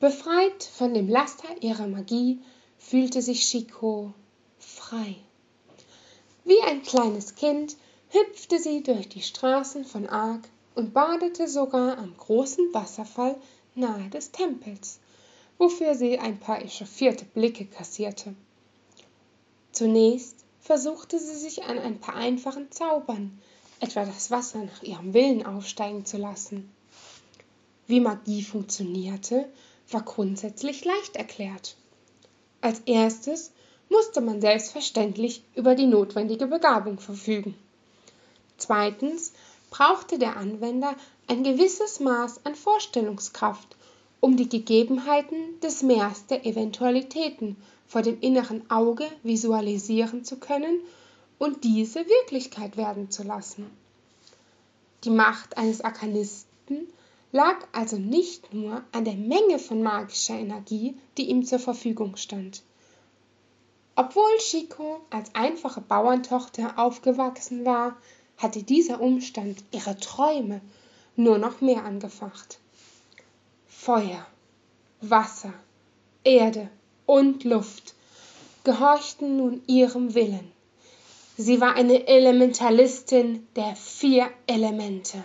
Befreit von dem Laster ihrer Magie fühlte sich Chico frei. Wie ein kleines Kind hüpfte sie durch die Straßen von Ark und badete sogar am großen Wasserfall nahe des Tempels, wofür sie ein paar echauffierte Blicke kassierte. Zunächst versuchte sie sich an ein paar einfachen Zaubern, etwa das Wasser nach ihrem Willen aufsteigen zu lassen. Wie Magie funktionierte, war grundsätzlich leicht erklärt. Als erstes musste man selbstverständlich über die notwendige Begabung verfügen. Zweitens brauchte der Anwender ein gewisses Maß an Vorstellungskraft, um die Gegebenheiten des Meers der Eventualitäten vor dem inneren Auge visualisieren zu können und diese Wirklichkeit werden zu lassen. Die Macht eines Arkanisten lag also nicht nur an der Menge von magischer Energie, die ihm zur Verfügung stand. Obwohl Chico als einfache Bauerntochter aufgewachsen war, hatte dieser Umstand ihre Träume nur noch mehr angefacht. Feuer, Wasser, Erde und Luft gehorchten nun ihrem Willen. Sie war eine Elementalistin der vier Elemente.